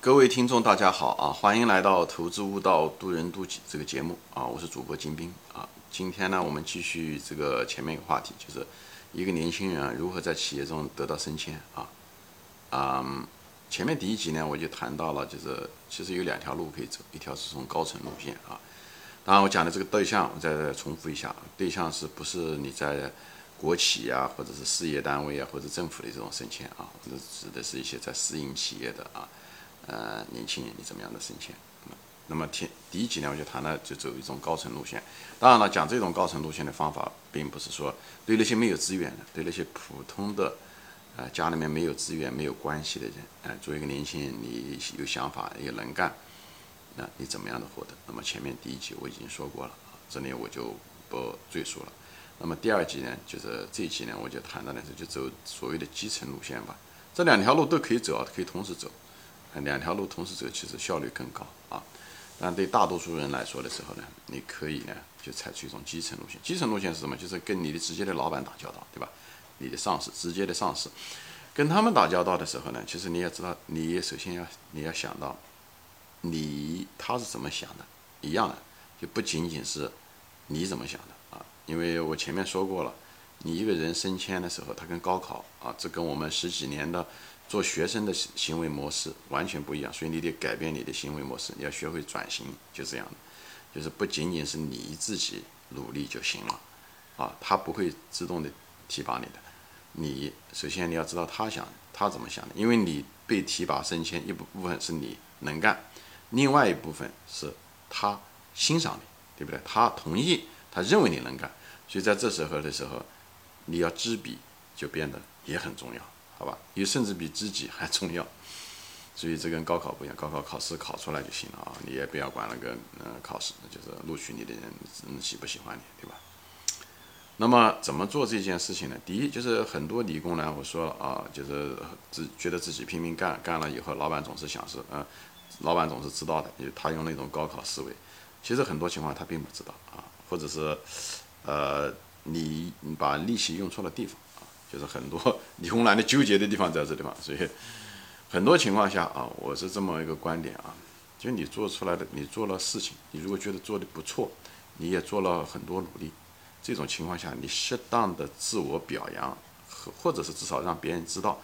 各位听众，大家好啊！欢迎来到《投资悟道，渡人渡己》这个节目啊！我是主播金兵啊。今天呢，我们继续这个前面一个话题，就是一个年轻人，如何在企业中得到升迁啊。嗯，前面第一集呢，我就谈到了，就是其实有两条路可以走，一条是从高层路线啊。当然，我讲的这个对象，我再重复一下，对象是不是你在国企啊，或者是事业单位啊，或者政府的这种升迁啊？这指的是一些在私营企业的啊。呃，年轻人，你怎么样的升迁？那么，第第一集呢，我就谈了，就走一种高层路线。当然了，讲这种高层路线的方法，并不是说对那些没有资源的，对那些普通的，呃，家里面没有资源、没有关系的人，呃，作为一个年轻人，你有想法、也能干，那你怎么样的获得？那么前面第一集我已经说过了，这里我就不赘述了。那么第二集呢，就是这一集呢，我就谈到的是就走所谓的基层路线吧。这两条路都可以走啊，可以同时走。两条路同时走，其实效率更高啊。但对大多数人来说的时候呢，你可以呢就采取一种基层路线。基层路线是什么？就是跟你的直接的老板打交道，对吧？你的上司，直接的上司，跟他们打交道的时候呢，其实你也知道，你首先要你要想到，你他是怎么想的，一样的，就不仅仅是你怎么想的啊。因为我前面说过了，你一个人升迁的时候，他跟高考啊，这跟我们十几年的。做学生的行为模式完全不一样，所以你得改变你的行为模式，你要学会转型，就这样的，就是不仅仅是你自己努力就行了，啊，他不会自动的提拔你的，你首先你要知道他想他怎么想的，因为你被提拔升迁一部部分是你能干，另外一部分是他欣赏你，对不对？他同意，他认为你能干，所以在这时候的时候，你要知彼就变得也很重要。好吧，也甚至比知己还重要，所以这跟高考不一样，高考考试考出来就行了啊，你也不要管那个呃考试，就是录取你的人嗯喜不喜欢你，对吧？那么怎么做这件事情呢？第一就是很多理工男，我说了啊，就是自觉得自己拼命干，干了以后老板总是想是嗯，老板总是知道的，他用那种高考思维，其实很多情况他并不知道啊，或者是呃你你把力气用错了地方。就是很多理工男的纠结的地方在这地方，所以很多情况下啊，我是这么一个观点啊，就你做出来的，你做了事情，你如果觉得做的不错，你也做了很多努力，这种情况下，你适当的自我表扬，或或者是至少让别人知道，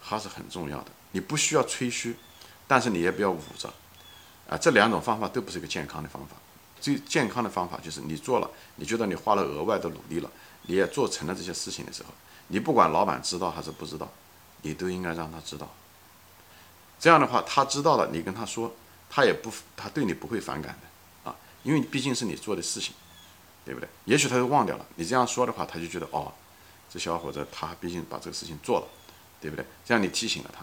还是很重要的。你不需要吹嘘，但是你也不要捂着，啊，这两种方法都不是一个健康的方法。最健康的方法就是你做了，你觉得你花了额外的努力了，你也做成了这些事情的时候。你不管老板知道还是不知道，你都应该让他知道。这样的话，他知道了，你跟他说，他也不，他对你不会反感的啊，因为毕竟是你做的事情，对不对？也许他就忘掉了。你这样说的话，他就觉得哦，这小伙子他毕竟把这个事情做了，对不对？这样你提醒了他，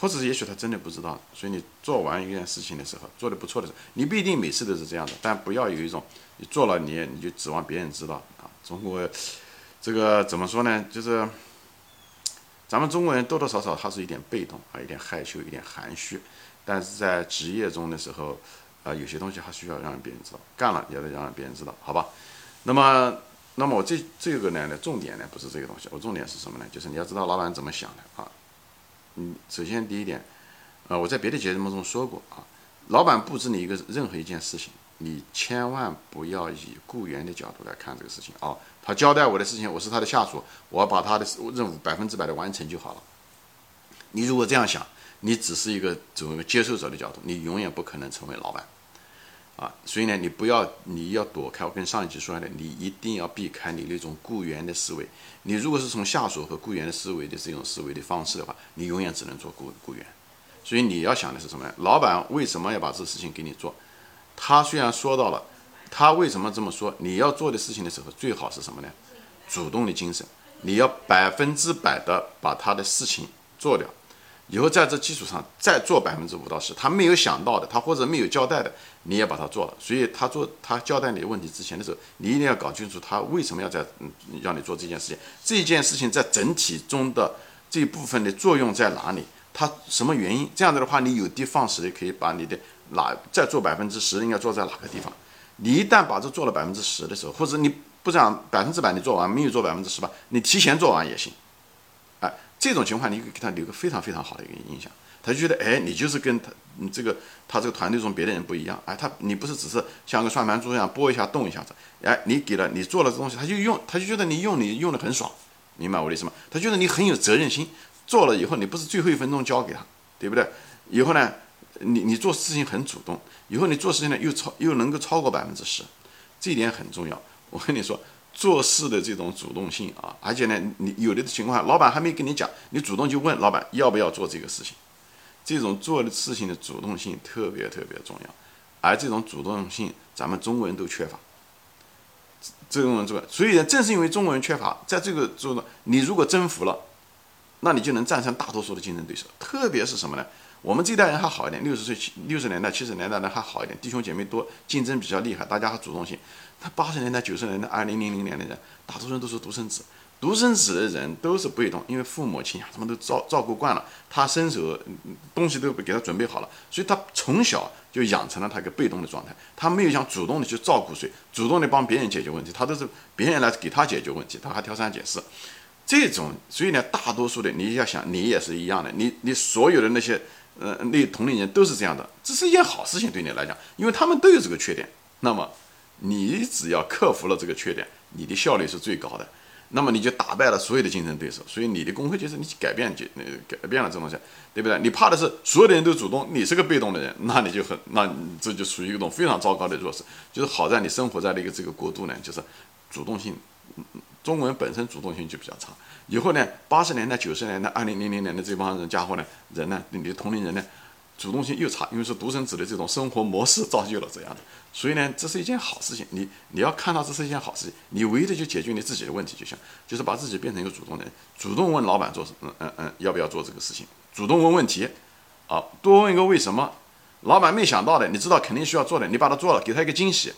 或者也许他真的不知道。所以你做完一件事情的时候，做的不错的时候，你不一定每次都是这样的，但不要有一种你做了你你就指望别人知道啊。中国。这个怎么说呢？就是咱们中国人多多少少他是一点被动啊，有点害羞，有点含蓄。但是在职业中的时候，啊，有些东西还需要让别人知道，干了也得让别人知道，好吧？那么，那么我这这个呢重点呢不是这个东西，我重点是什么呢？就是你要知道老板怎么想的啊。嗯，首先第一点，呃，我在别的节目中说过啊，老板布置你一个任何一件事情。你千万不要以雇员的角度来看这个事情啊！他交代我的事情，我是他的下属，我把他的任务百分之百的完成就好了。你如果这样想，你只是一个从一个接受者的角度，你永远不可能成为老板啊！所以呢，你不要，你要躲开。我跟上一集说的，你一定要避开你那种雇员的思维。你如果是从下属和雇员的思维的这种思维的方式的话，你永远只能做雇雇员。所以你要想的是什么呢？老板为什么要把这事情给你做？他虽然说到了，他为什么这么说？你要做的事情的时候，最好是什么呢？主动的精神，你要百分之百的把他的事情做掉，以后在这基础上再做百分之五到十，他没有想到的，他或者没有交代的，你也把它做了。所以他做他交代你问题之前的时候，你一定要搞清楚他为什么要在嗯让你做这件事情，这件事情在整体中的这一部分的作用在哪里？他什么原因？这样子的话，你有的放矢的可以把你的。哪再做百分之十，应该做在哪个地方？你一旦把这做了百分之十的时候，或者你不讲百分之百你做完，没有做百分之十吧，你提前做完也行。哎，这种情况你给他留个非常非常好的一个印象。他就觉得，哎，你就是跟他，你这个他这个团队中别的人不一样，哎，他你不是只是像个算盘珠一样拨一下动一下子，哎，你给了你做了这东西，他就用，他就觉得你用你用的很爽，明白我的意思吗？他觉得你很有责任心，做了以后你不是最后一分钟交给他，对不对？以后呢，你你做事情很主动，以后你做事情呢又超又能够超过百分之十，这一点很重要。我跟你说。做事的这种主动性啊，而且呢，你有的情况，老板还没跟你讲，你主动就问老板要不要做这个事情，这种做的事情的主动性特别特别重要，而这种主动性咱们中国人都缺乏，这种这个，所以呢，正是因为中国人缺乏，在这个中呢，你如果征服了，那你就能战胜大多数的竞争对手，特别是什么呢？我们这代人还好一点，六十岁、六十年代、七十年代的还好一点，弟兄姐妹多，竞争比较厉害，大家还主动性。他八十年代、九十年代、二零零零年的人，大多数人都是独生子。独生子的人都是被动，因为父母亲啊什么都照照顾惯了，他伸手东西都给他准备好了，所以他从小就养成了他一个被动的状态。他没有想主动的去照顾谁，主动的帮别人解决问题，他都是别人来给他解决问题，他还挑三拣四。这种，所以呢，大多数的你要想，你也是一样的，你你所有的那些。呃，那同龄人都是这样的，这是一件好事情对你来讲，因为他们都有这个缺点。那么，你只要克服了这个缺点，你的效率是最高的。那么你就打败了所有的竞争对手。所以你的工会就是你改变就呃改变了这东西，对不对？你怕的是所有的人都主动，你是个被动的人，那你就很，那这就属于一种非常糟糕的弱势。就是好在你生活在了一个这个国度呢，就是主动性。中国人本身主动性就比较差，以后呢，八十年代、九十年代、二零零零年的这帮人家伙呢，人呢，你的同龄人呢，主动性又差，因为是独生子的这种生活模式造就了这样的，所以呢，这是一件好事情。你你要看到这是一件好事情，你唯一的就解决你自己的问题就行，就是把自己变成一个主动人，主动问老板做什，嗯嗯嗯，要不要做这个事情，主动问问题，啊，多问一个为什么，老板没想到的，你知道肯定需要做的，你把它做了，给他一个惊喜。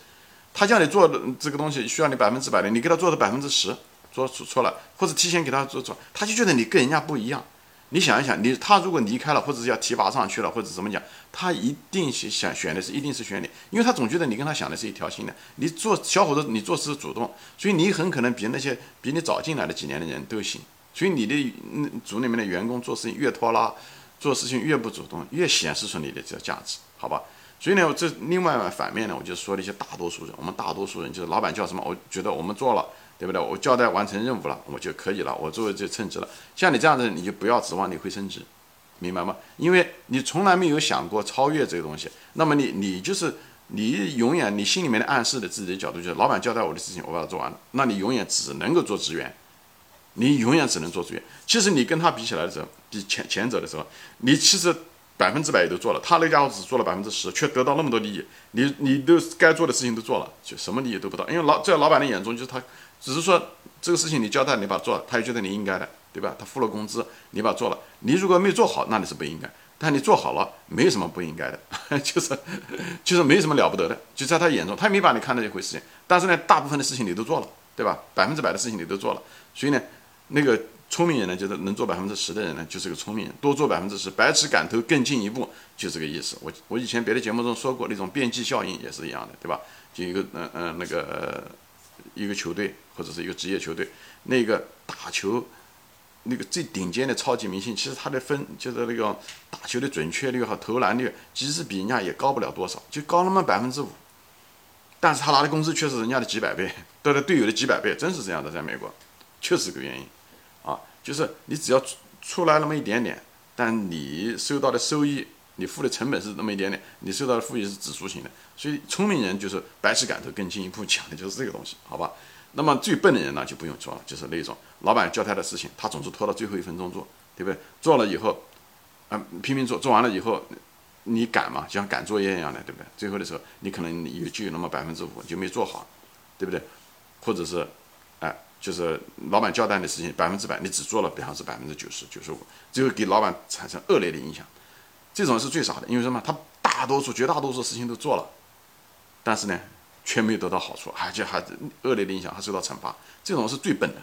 他叫你做的这个东西需要你百分之百的，你给他做的百分之十，做错了，或者提前给他做错，他就觉得你跟人家不一样。你想一想，你他如果离开了，或者是要提拔上去了，或者怎么讲，他一定是想选的是一定是选你，因为他总觉得你跟他想的是一条心的。你做小伙子，你做事主动，所以你很可能比那些比你早进来的几年的人都行。所以你的组里面的员工做事情越拖拉，做事情越不主动，越显示出你的这个价值，好吧？所以呢，这另外反面呢，我就说了一些大多数人，我们大多数人就是老板叫什么，我觉得我们做了，对不对？我交代完成任务了，我就可以了，我作为就称职了。像你这样的，你就不要指望你会升职，明白吗？因为你从来没有想过超越这个东西，那么你你就是你永远你心里面的暗示的自己的角度就是老板交代我的事情，我把它做完了，那你永远只能够做职员，你永远只能做职员。其实你跟他比起来的时候，比前前者的时候，你其实。百分之百也都做了，他那家伙只做了百分之十，却得到那么多利益。你你都该做的事情都做了，就什么利益都不到。因为老在老板的眼中，就是他只是说这个事情你交代你把它做了，他也觉得你应该的，对吧？他付了工资，你把它做了。你如果没做好，那你是不应该。但你做好了，没有什么不应该的，就是就是没什么了不得的。就在他眼中，他也没把你看成一回事情。但是呢，大部分的事情你都做了，对吧？百分之百的事情你都做了，所以呢，那个。聪明人呢，就是能做百分之十的人呢，就是个聪明人。多做百分之十，百尺竿头更进一步，就这个意思。我我以前别的节目中说过，那种边际效应也是一样的，对吧？就一个嗯嗯那个一个球队或者是一个职业球队，那个打球那个最顶尖的超级明星，其实他的分就是那个打球的准确率和投篮率，其实比人家也高不了多少，就高那么百分之五。但是他拿的工资却是人家的几百倍，对他队友的几百倍，真是这样的，在美国，确实个原因。就是你只要出出来那么一点点，但你收到的收益，你付的成本是那么一点点，你收到的收益是指数型的。所以聪明人就是百尺竿头更进一步，讲的就是这个东西，好吧？那么最笨的人呢，就不用说了，就是那种老板交代的事情，他总是拖到最后一分钟做，对不对？做了以后，啊，拼命做，做完了以后，你赶嘛，就像赶作业一样的，对不对？最后的时候，你可能有就有那么百分之五就没做好，对不对？或者是。就是老板交代的事情百分之百，你只做了，比方是百分之九十九十五，最后给老板产生恶劣的影响，这种是最傻的。因为什么？他大多数、绝大多数事情都做了，但是呢，却没有得到好处，而且还是恶劣的影响，还受到惩罚。这种是最笨的。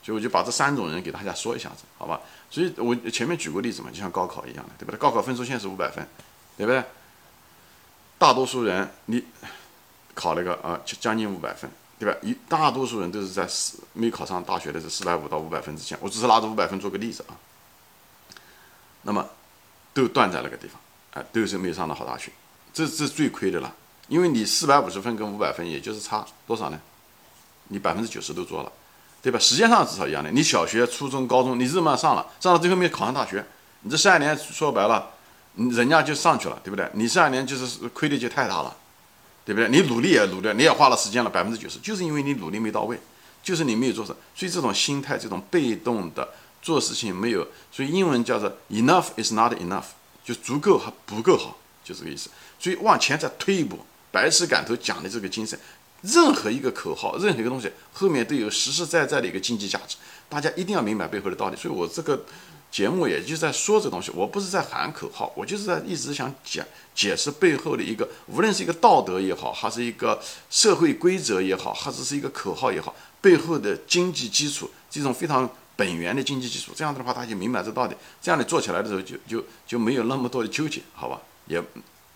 所以我就把这三种人给大家说一下子，好吧？所以我前面举过例子嘛，就像高考一样的，对不对？高考分数线是五百分，对不对？大多数人你考了个啊，将近五百分。对吧？一大多数人都是在四没考上大学的这四百五到五百分之间，我只是拿着五百分做个例子啊。那么，都断在那个地方，啊，都是没有上到好大学，这这最亏的了。因为你四百五十分跟五百分，也就是差多少呢？你百分之九十都做了，对吧？时间上至少一样的。你小学、初中、高中，你这么上了，上到最后面考上大学，你这十二年说白了，人家就上去了，对不对？你十二年就是亏的就太大了，对不对？你努力也努力，你也花了时间了，百分之九十，就是因为你努力没到位，就是你没有做成。所以这种心态，这种被动的做事情没有，所以英文叫做 enough is not enough，就足够还不够好，就这个意思。所以往前再推一步。白石杆头讲的这个精神，任何一个口号，任何一个东西后面都有实实在在的一个经济价值，大家一定要明白背后的道理。所以我这个节目也就在说这东西，我不是在喊口号，我就是在一直想讲解释背后的一个，无论是一个道德也好，还是一个社会规则也好，还是是一个口号也好，背后的经济基础，这种非常本源的经济基础，这样的话，他就明白这道理，这样的做起来的时候就就就没有那么多的纠结，好吧？也。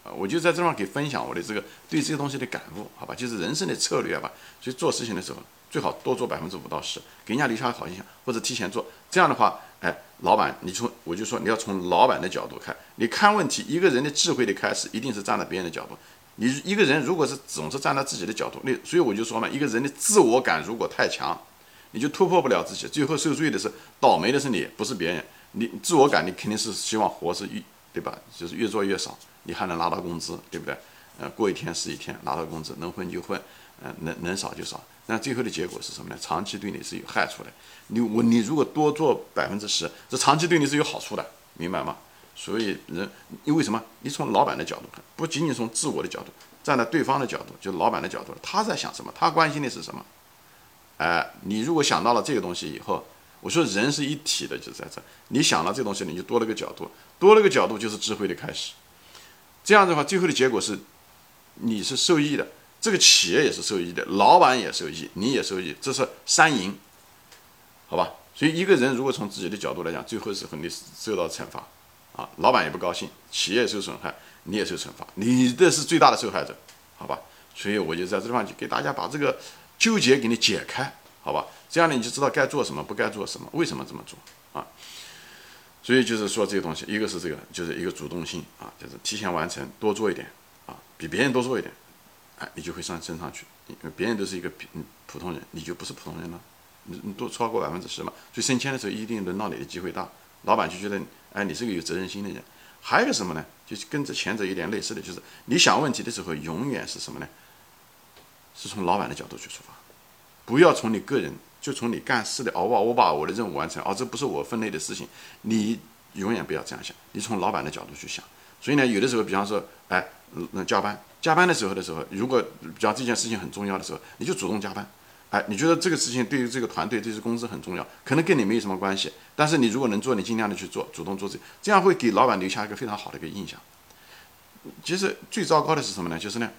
啊，我就在这方给分享我的这个对这些东西的感悟，好吧？就是人生的策略吧。所以做事情的时候，最好多做百分之五到十，给人家留下好印象，或者提前做。这样的话，哎，老板，你从我就说你要从老板的角度看，你看问题，一个人的智慧的开始一定是站在别人的角度。你一个人如果是总是站在自己的角度，那所以我就说嘛，一个人的自我感如果太强，你就突破不了自己，最后受罪的是倒霉的是你，不是别人。你自我感，你肯定是希望活是越对吧？就是越做越少。你还能拿到工资，对不对？呃，过一天是一天，拿到工资，能混就混，呃，能能少就少。那最后的结果是什么呢？长期对你是有害处的。你我你如果多做百分之十，这长期对你是有好处的，明白吗？所以人，因为什么？你从老板的角度看，不仅仅从自我的角度，站在对方的角度，就老板的角度，他在想什么？他关心的是什么？哎，你如果想到了这个东西以后，我说人是一体的，就在这。你想到这东西，你就多了个角度，多了个角度就是智慧的开始。这样的话，最后的结果是，你是受益的，这个企业也是受益的，老板也受益，你也受益，这是三赢，好吧？所以一个人如果从自己的角度来讲，最后是肯定受到惩罚，啊，老板也不高兴，企业受损害，你也受惩罚，你这是最大的受害者，好吧？所以我就在这地方就给大家把这个纠结给你解开，好吧？这样呢，你就知道该做什么，不该做什么，为什么这么做啊？所以就是说这些东西，一个是这个，就是一个主动性啊，就是提前完成，多做一点啊，比别人多做一点，哎，你就会上升上去。因为别人都是一个普普通人，你就不是普通人了。你你多超过百分之十嘛，所以升迁的时候一定轮到你的机会大。老板就觉得，哎，你是个有责任心的人。还有一个什么呢？就是跟这前者有点类似的，就是你想问题的时候，永远是什么呢？是从老板的角度去出发，不要从你个人。就从你干事的，哦，我我把我的任务完成，哦，这不是我分内的事情，你永远不要这样想，你从老板的角度去想。所以呢，有的时候，比方说，哎，那加班，加班的时候的时候，如果比方这件事情很重要的时候，你就主动加班。哎，你觉得这个事情对于这个团队，对于公司很重要，可能跟你没有什么关系，但是你如果能做，你尽量的去做，主动做这，这样会给老板留下一个非常好的一个印象。其实最糟糕的是什么呢？就是呢，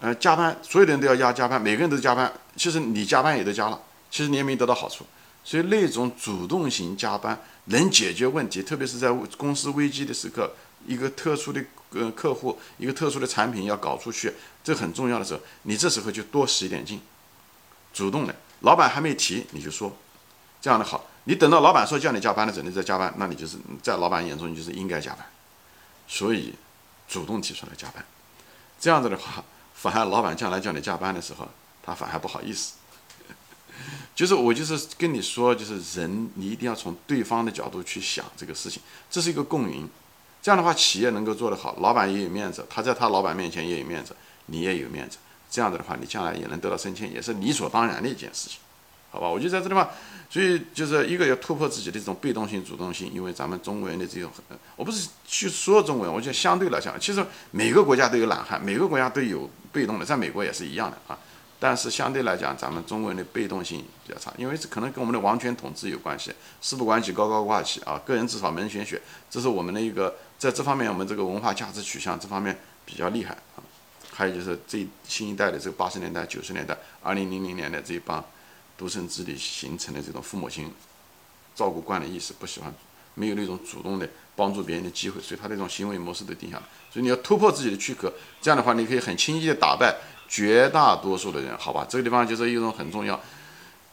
呃，加班，所有的人都要加加班，每个人都加班，其实你加班也都加了。其实你也没得到好处，所以那种主动型加班能解决问题，特别是在公司危机的时刻，一个特殊的呃客户，一个特殊的产品要搞出去，这很重要的时候，你这时候就多使一点劲，主动的，老板还没提你就说，这样的好，你等到老板说叫你加班的时候，你再加班，那你就是在老板眼中你就是应该加班，所以主动提出来加班，这样子的话，反而老板将来叫你加班的时候，他反而不好意思。就是我就是跟你说，就是人你一定要从对方的角度去想这个事情，这是一个共赢。这样的话，企业能够做得好，老板也有面子，他在他老板面前也有面子，你也有面子。这样子的话，你将来也能得到升迁，也是理所当然的一件事情，好吧？我就在这地方，所以就是一个要突破自己的这种被动性、主动性，因为咱们中国人的这种，我不是去说中国人，我觉得相对来讲，其实每个国家都有懒汉，每个国家都有被动的，在美国也是一样的啊。但是相对来讲，咱们中国人的被动性比较差，因为这可能跟我们的王权统治有关系，事不关己高高挂起啊，个人至少门选选，这是我们的一个在这方面我们这个文化价值取向这方面比较厉害啊。还有就是这新一代的这个八十年代、九十年代、二零零零年的这一帮独生子女形成的这种父母亲照顾惯的意识，不喜欢没有那种主动的帮助别人的机会，所以他这种行为模式都定下来。所以你要突破自己的躯壳，这样的话你可以很轻易的打败。绝大多数的人，好吧，这个地方就是一种很重要。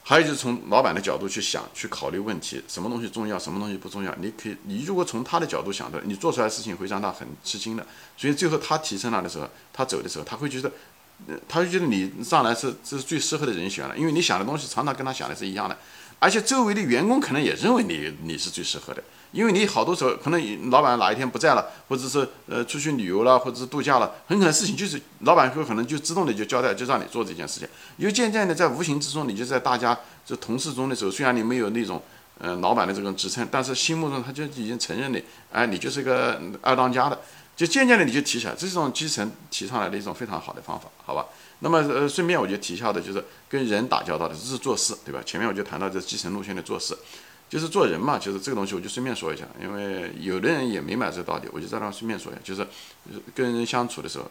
还有就是从老板的角度去想、去考虑问题，什么东西重要，什么东西不重要。你可以，你如果从他的角度想的，你做出来事情会让他很吃惊的。所以最后他提升了的时候，他走的时候，他会觉得，他就觉得你上来是这是最适合的人选了，因为你想的东西常常跟他想的是一样的，而且周围的员工可能也认为你你是最适合的。因为你好多时候可能老板哪一天不在了，或者是呃出去旅游了，或者是度假了，很可能事情就是老板会可能就自动的就交代，就让你做这件事情。又渐渐的在无形之中，你就在大家这同事中的时候，虽然你没有那种呃老板的这种职称，但是心目中他就已经承认你，哎，你就是个二当家的，就渐渐的你就提起来，这是种基层提上来的一种非常好的方法，好吧？那么呃顺便我就提一下的就是跟人打交道的，这是做事，对吧？前面我就谈到这基层路线的做事。就是做人嘛，就是这个东西，我就顺便说一下，因为有的人也明白这个道理，我就在那顺便说一下，就是跟人相处的时候，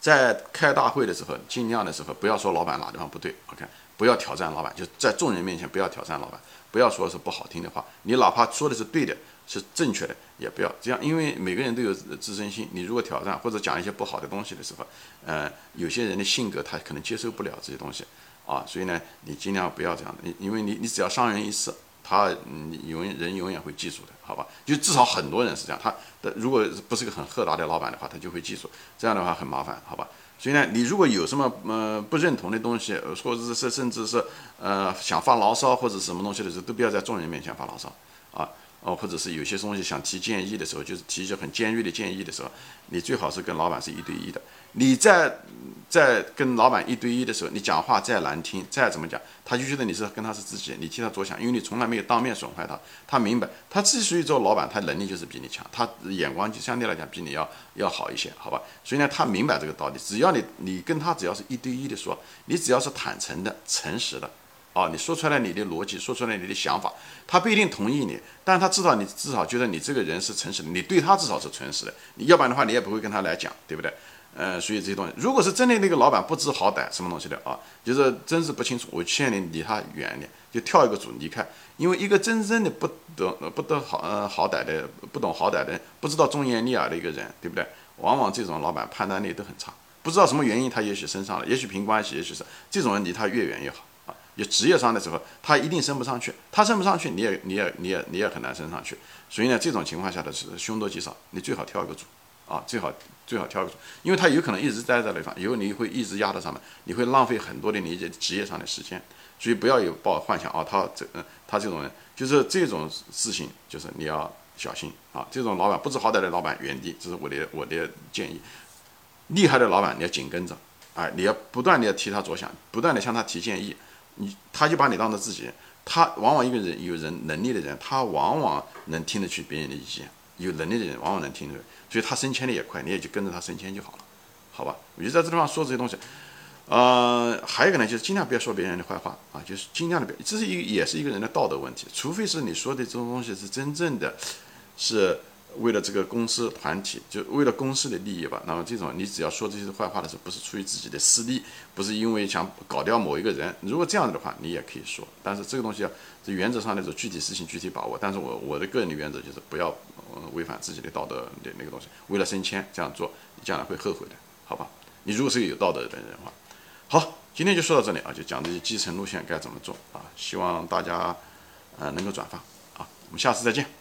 在开大会的时候，尽量的时候不要说老板哪地方不对，OK，不要挑战老板，就在众人面前不要挑战老板，不要说是不好听的话，你哪怕说的是对的，是正确的，也不要这样，因为每个人都有自尊心，你如果挑战或者讲一些不好的东西的时候，呃，有些人的性格他可能接受不了这些东西啊，所以呢，你尽量不要这样的，因为你你只要伤人一次。他嗯，永人永远会记住的，好吧？就至少很多人是这样。他的如果不是个很豁达的老板的话，他就会记住。这样的话很麻烦，好吧？所以呢，你如果有什么呃不认同的东西，或者是甚至是呃想发牢骚或者什么东西的时候，都不要在众人面前发牢骚啊。哦，或者是有些东西想提建议的时候，就是提一些很尖锐的建议的时候，你最好是跟老板是一对一的。你在在跟老板一对一的时候，你讲话再难听，再怎么讲，他就觉得你是跟他是自己，你替他着想，因为你从来没有当面损坏他。他明白，他之所以做老板，他能力就是比你强，他眼光就相对来讲比你要要好一些，好吧？所以呢，他明白这个道理。只要你你跟他只要是一对一的说，你只要是坦诚的、诚实的。哦，你说出来你的逻辑，说出来你的想法，他不一定同意你，但是他至少你至少觉得你这个人是诚实的，你对他至少是诚实的，你要不然的话你也不会跟他来讲，对不对？呃，所以这些东西，如果是真的那个老板不知好歹，什么东西的啊，就是真是不清楚，我劝你离他远一点，就跳一个组离开，因为一个真正的不懂不得好呃好歹的，不懂好歹的，不知道忠言逆耳的一个人，对不对？往往这种老板判断力都很差，不知道什么原因他也许升上了，也许凭关系，也许是这种人离他越远越好。就职业上的时候，他一定升不上去，他升不上去，你也你也你也你也很难升上去。所以呢，这种情况下的是凶多吉少，你最好挑一个组，啊，最好最好挑一个组，因为他有可能一直待在那方，以后你会一直压在上面，你会浪费很多的你的职业上的时间。所以不要有抱幻想啊，他这嗯他这种人就是这种事情，就是你要小心啊。这种老板不知好歹的老板，原地，这是我的我的建议。厉害的老板你要紧跟着，哎，你要不断的要替他着想，不断的向他提建议。你他就把你当做自己，他往往一个人有人能力的人，他往往能听得去别人的意见，有能力的人往往能听得，所以他升迁的也快，你也就跟着他升迁就好了，好吧？我就在这地方说这些东西，呃，还有一个呢，就是尽量不要说别人的坏话啊，就是尽量的，这是一个也是一个人的道德问题，除非是你说的这种东西是真正的，是。为了这个公司团体，就为了公司的利益吧。那么这种，你只要说这些坏话的时候，不是出于自己的私利，不是因为想搞掉某一个人。如果这样子的话，你也可以说。但是这个东西啊，这原则上那种具体事情具体把握。但是我我的个人的原则就是不要违反自己的道德的那个东西。为了升迁这样做，你将来会后悔的，好吧？你如果是个有道德的人的话，好，今天就说到这里啊，就讲这些基层路线该怎么做啊。希望大家呃能够转发啊。我们下次再见。